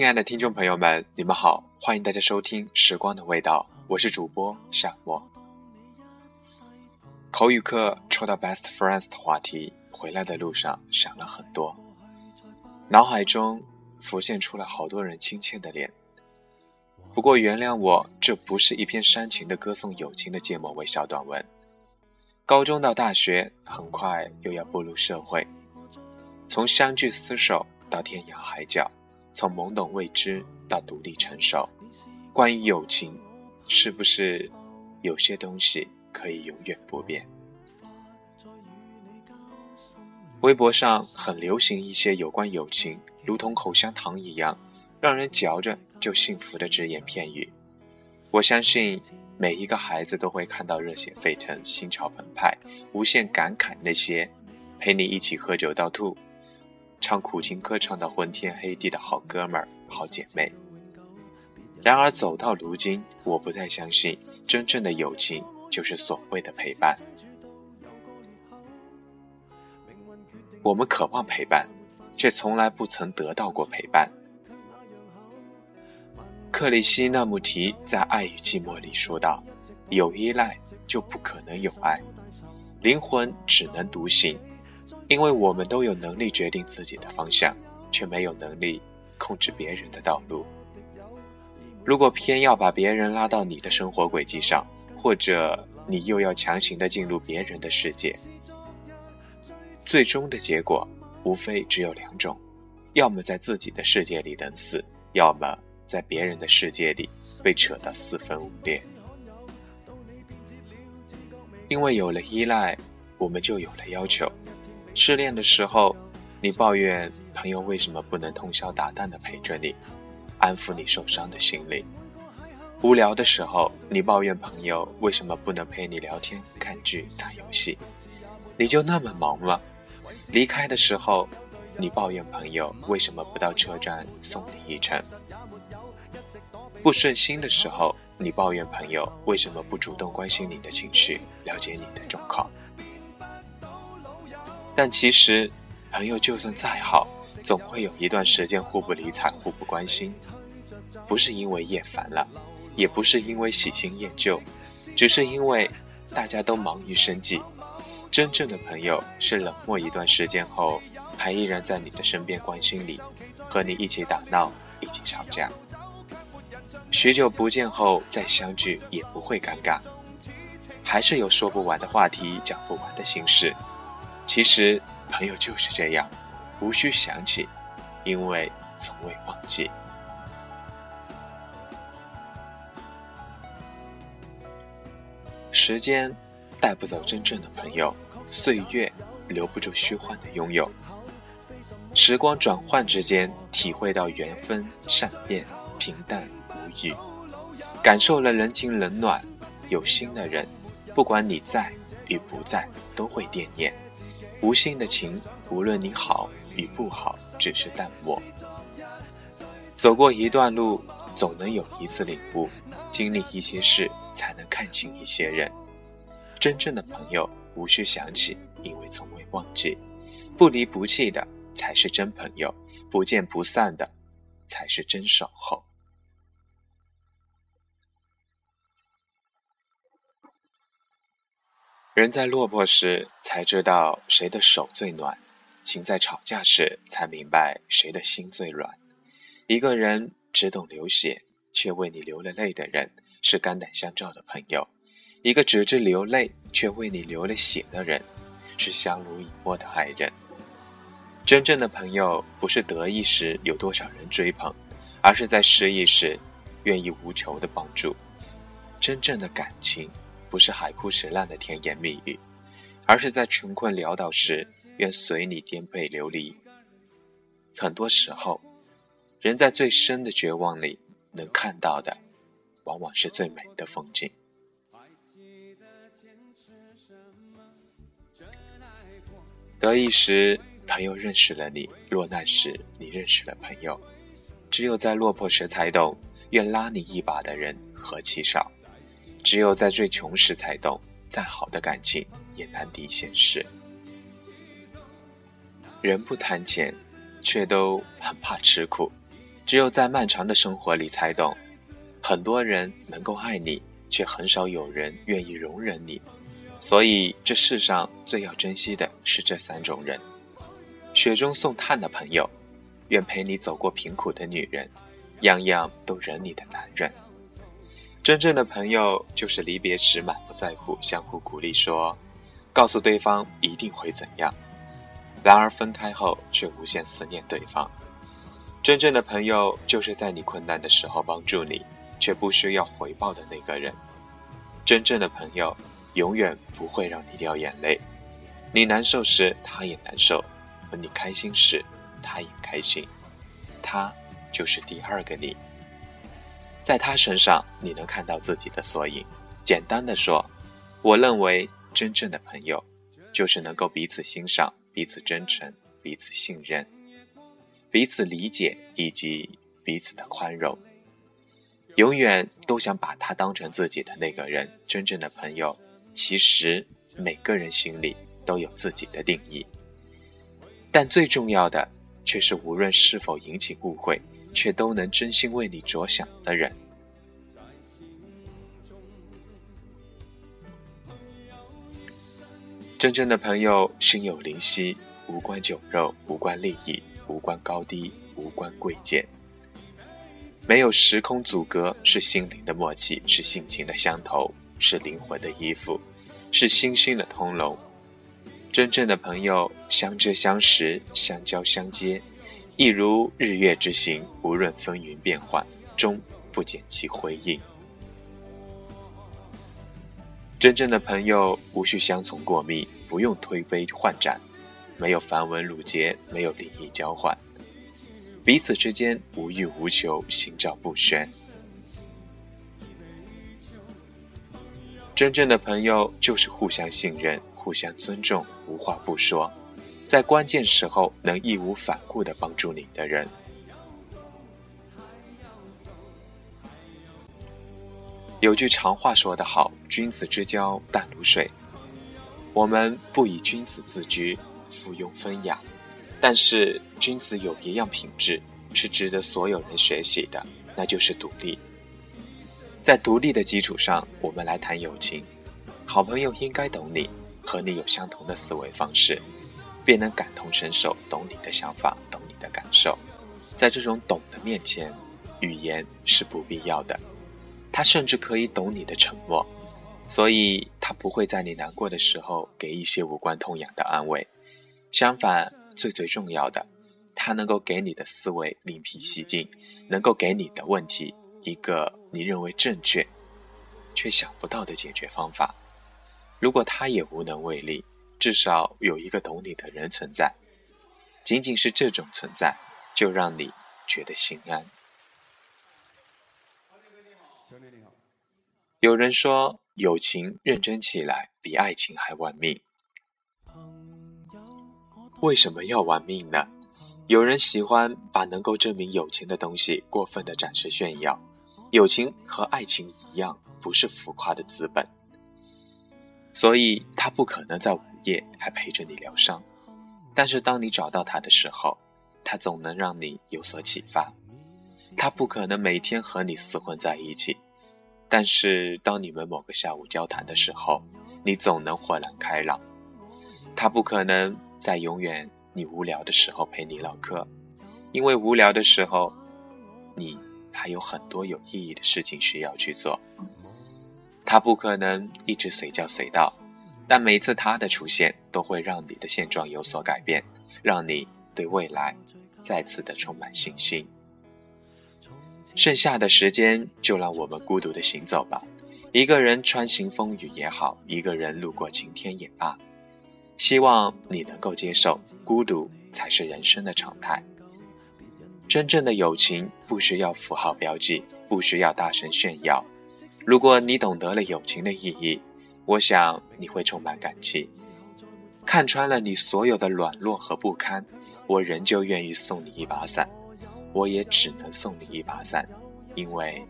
亲爱的听众朋友们，你们好，欢迎大家收听《时光的味道》，我是主播夏沫。口语课抽到 Best Friends 的话题，回来的路上想了很多，脑海中浮现出了好多人亲切的脸。不过原谅我，这不是一篇煽情的歌颂友情的芥末微小短文。高中到大学，很快又要步入社会，从相聚厮守到天涯海角。从懵懂未知到独立成熟，关于友情，是不是有些东西可以永远不变？微博上很流行一些有关友情，如同口香糖一样，让人嚼着就幸福的只言片语。我相信每一个孩子都会看到热血沸腾、心潮澎湃，无限感慨那些陪你一起喝酒到吐。唱苦情歌唱到昏天黑地的好哥们儿、好姐妹。然而走到如今，我不再相信真正的友情就是所谓的陪伴。我们渴望陪伴，却从来不曾得到过陪伴。克里希那穆提在《爱与寂寞》里说道：“有依赖就不可能有爱，灵魂只能独行。”因为我们都有能力决定自己的方向，却没有能力控制别人的道路。如果偏要把别人拉到你的生活轨迹上，或者你又要强行的进入别人的世界，最终的结果无非只有两种：要么在自己的世界里等死，要么在别人的世界里被扯得四分五裂。因为有了依赖，我们就有了要求。失恋的时候，你抱怨朋友为什么不能通宵达旦的陪着你，安抚你受伤的心灵；无聊的时候，你抱怨朋友为什么不能陪你聊天、看剧、打游戏，你就那么忙吗？离开的时候，你抱怨朋友为什么不到车站送你一程；不顺心的时候，你抱怨朋友为什么不主动关心你的情绪，了解你的状况。但其实，朋友就算再好，总会有一段时间互不理睬、互不关心。不是因为厌烦了，也不是因为喜新厌旧，只是因为大家都忙于生计。真正的朋友是冷漠一段时间后，还依然在你的身边关心你，和你一起打闹、一起吵架。许久不见后再相聚也不会尴尬，还是有说不完的话题、讲不完的心事。其实，朋友就是这样，无需想起，因为从未忘记。时间带不走真正的朋友，岁月留不住虚幻的拥有。时光转换之间，体会到缘分善变、平淡无语，感受了人情冷暖。有心的人，不管你在与不在，都会惦念。无心的情，无论你好与不好，只是淡漠。走过一段路，总能有一次领悟；经历一些事，才能看清一些人。真正的朋友，无需想起，因为从未忘记。不离不弃的，才是真朋友；不见不散的，才是真守候。人在落魄时才知道谁的手最暖，情在吵架时才明白谁的心最软。一个人只懂流血却为你流了泪的人，是肝胆相照的朋友；一个只知流泪却为你流了血的人，是相濡以沫的爱人。真正的朋友，不是得意时有多少人追捧，而是在失意时愿意无求的帮助。真正的感情。不是海枯石烂的甜言蜜语，而是在穷困潦倒时愿随你颠沛流离。很多时候，人在最深的绝望里能看到的，往往是最美的风景。得意时，朋友认识了你；落难时，你认识了朋友。只有在落魄时才懂，愿拉你一把的人何其少。只有在最穷时才懂，再好的感情也难敌现实。人不贪钱，却都很怕吃苦。只有在漫长的生活里才懂，很多人能够爱你，却很少有人愿意容忍你。所以这世上最要珍惜的是这三种人：雪中送炭的朋友，愿陪你走过贫苦的女人，样样都忍你的男人。真正的朋友就是离别时满不在乎，相互鼓励说，告诉对方一定会怎样，然而分开后却无限思念对方。真正的朋友就是在你困难的时候帮助你，却不需要回报的那个人。真正的朋友永远不会让你掉眼泪，你难受时他也难受，而你开心时他也开心，他就是第二个你。在他身上，你能看到自己的缩影。简单的说，我认为真正的朋友，就是能够彼此欣赏、彼此真诚、彼此信任、彼此理解以及彼此的宽容。永远都想把他当成自己的那个人。真正的朋友，其实每个人心里都有自己的定义，但最重要的却是，无论是否引起误会。却都能真心为你着想的人。真正的朋友心有灵犀，无关酒肉，无关利益，无关高低，无关贵贱。没有时空阻隔，是心灵的默契，是性情的相投，是灵魂的依附，是心心的通融。真正的朋友，相知相识，相交相接。一如日月之行，无论风云变幻，终不减其辉映。真正的朋友，无需相从过密，不用推杯换盏，没有繁文缛节，没有利益交换，彼此之间无欲无求，心照不宣。真正的朋友，就是互相信任，互相尊重，无话不说。在关键时候能义无反顾的帮助你的人。有句常话说得好：“君子之交淡如水。”我们不以君子自居，附庸风雅，但是君子有一样品质是值得所有人学习的，那就是独立。在独立的基础上，我们来谈友情。好朋友应该懂你，和你有相同的思维方式。便能感同身受，懂你的想法，懂你的感受。在这种懂的面前，语言是不必要的。他甚至可以懂你的沉默，所以他不会在你难过的时候给一些无关痛痒的安慰。相反，最最重要的，他能够给你的思维另辟蹊径，能够给你的问题一个你认为正确却想不到的解决方法。如果他也无能为力。至少有一个懂你的人存在，仅仅是这种存在，就让你觉得心安。有人说，友情认真起来比爱情还玩命。为什么要玩命呢？有人喜欢把能够证明友情的东西过分的展示炫耀。友情和爱情一样，不是浮夸的资本。所以，他不可能在午夜还陪着你疗伤，但是当你找到他的时候，他总能让你有所启发。他不可能每天和你厮混在一起，但是当你们某个下午交谈的时候，你总能豁然开朗。他不可能在永远你无聊的时候陪你唠嗑，因为无聊的时候，你还有很多有意义的事情需要去做。他不可能一直随叫随到，但每次他的出现都会让你的现状有所改变，让你对未来再次的充满信心。剩下的时间就让我们孤独的行走吧，一个人穿行风雨也好，一个人路过晴天也罢。希望你能够接受，孤独才是人生的常态。真正的友情不需要符号标记，不需要大声炫耀。如果你懂得了友情的意义，我想你会充满感激。看穿了你所有的软弱和不堪，我仍旧愿意送你一把伞。我也只能送你一把伞，因为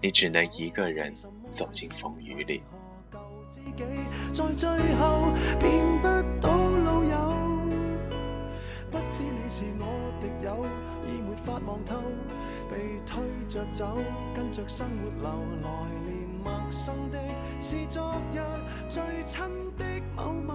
你只能一个人走进风雨里。不不知你是我敌友，已没法望透，被推着走，跟着生活流，来年陌生的，是昨日最亲的某某。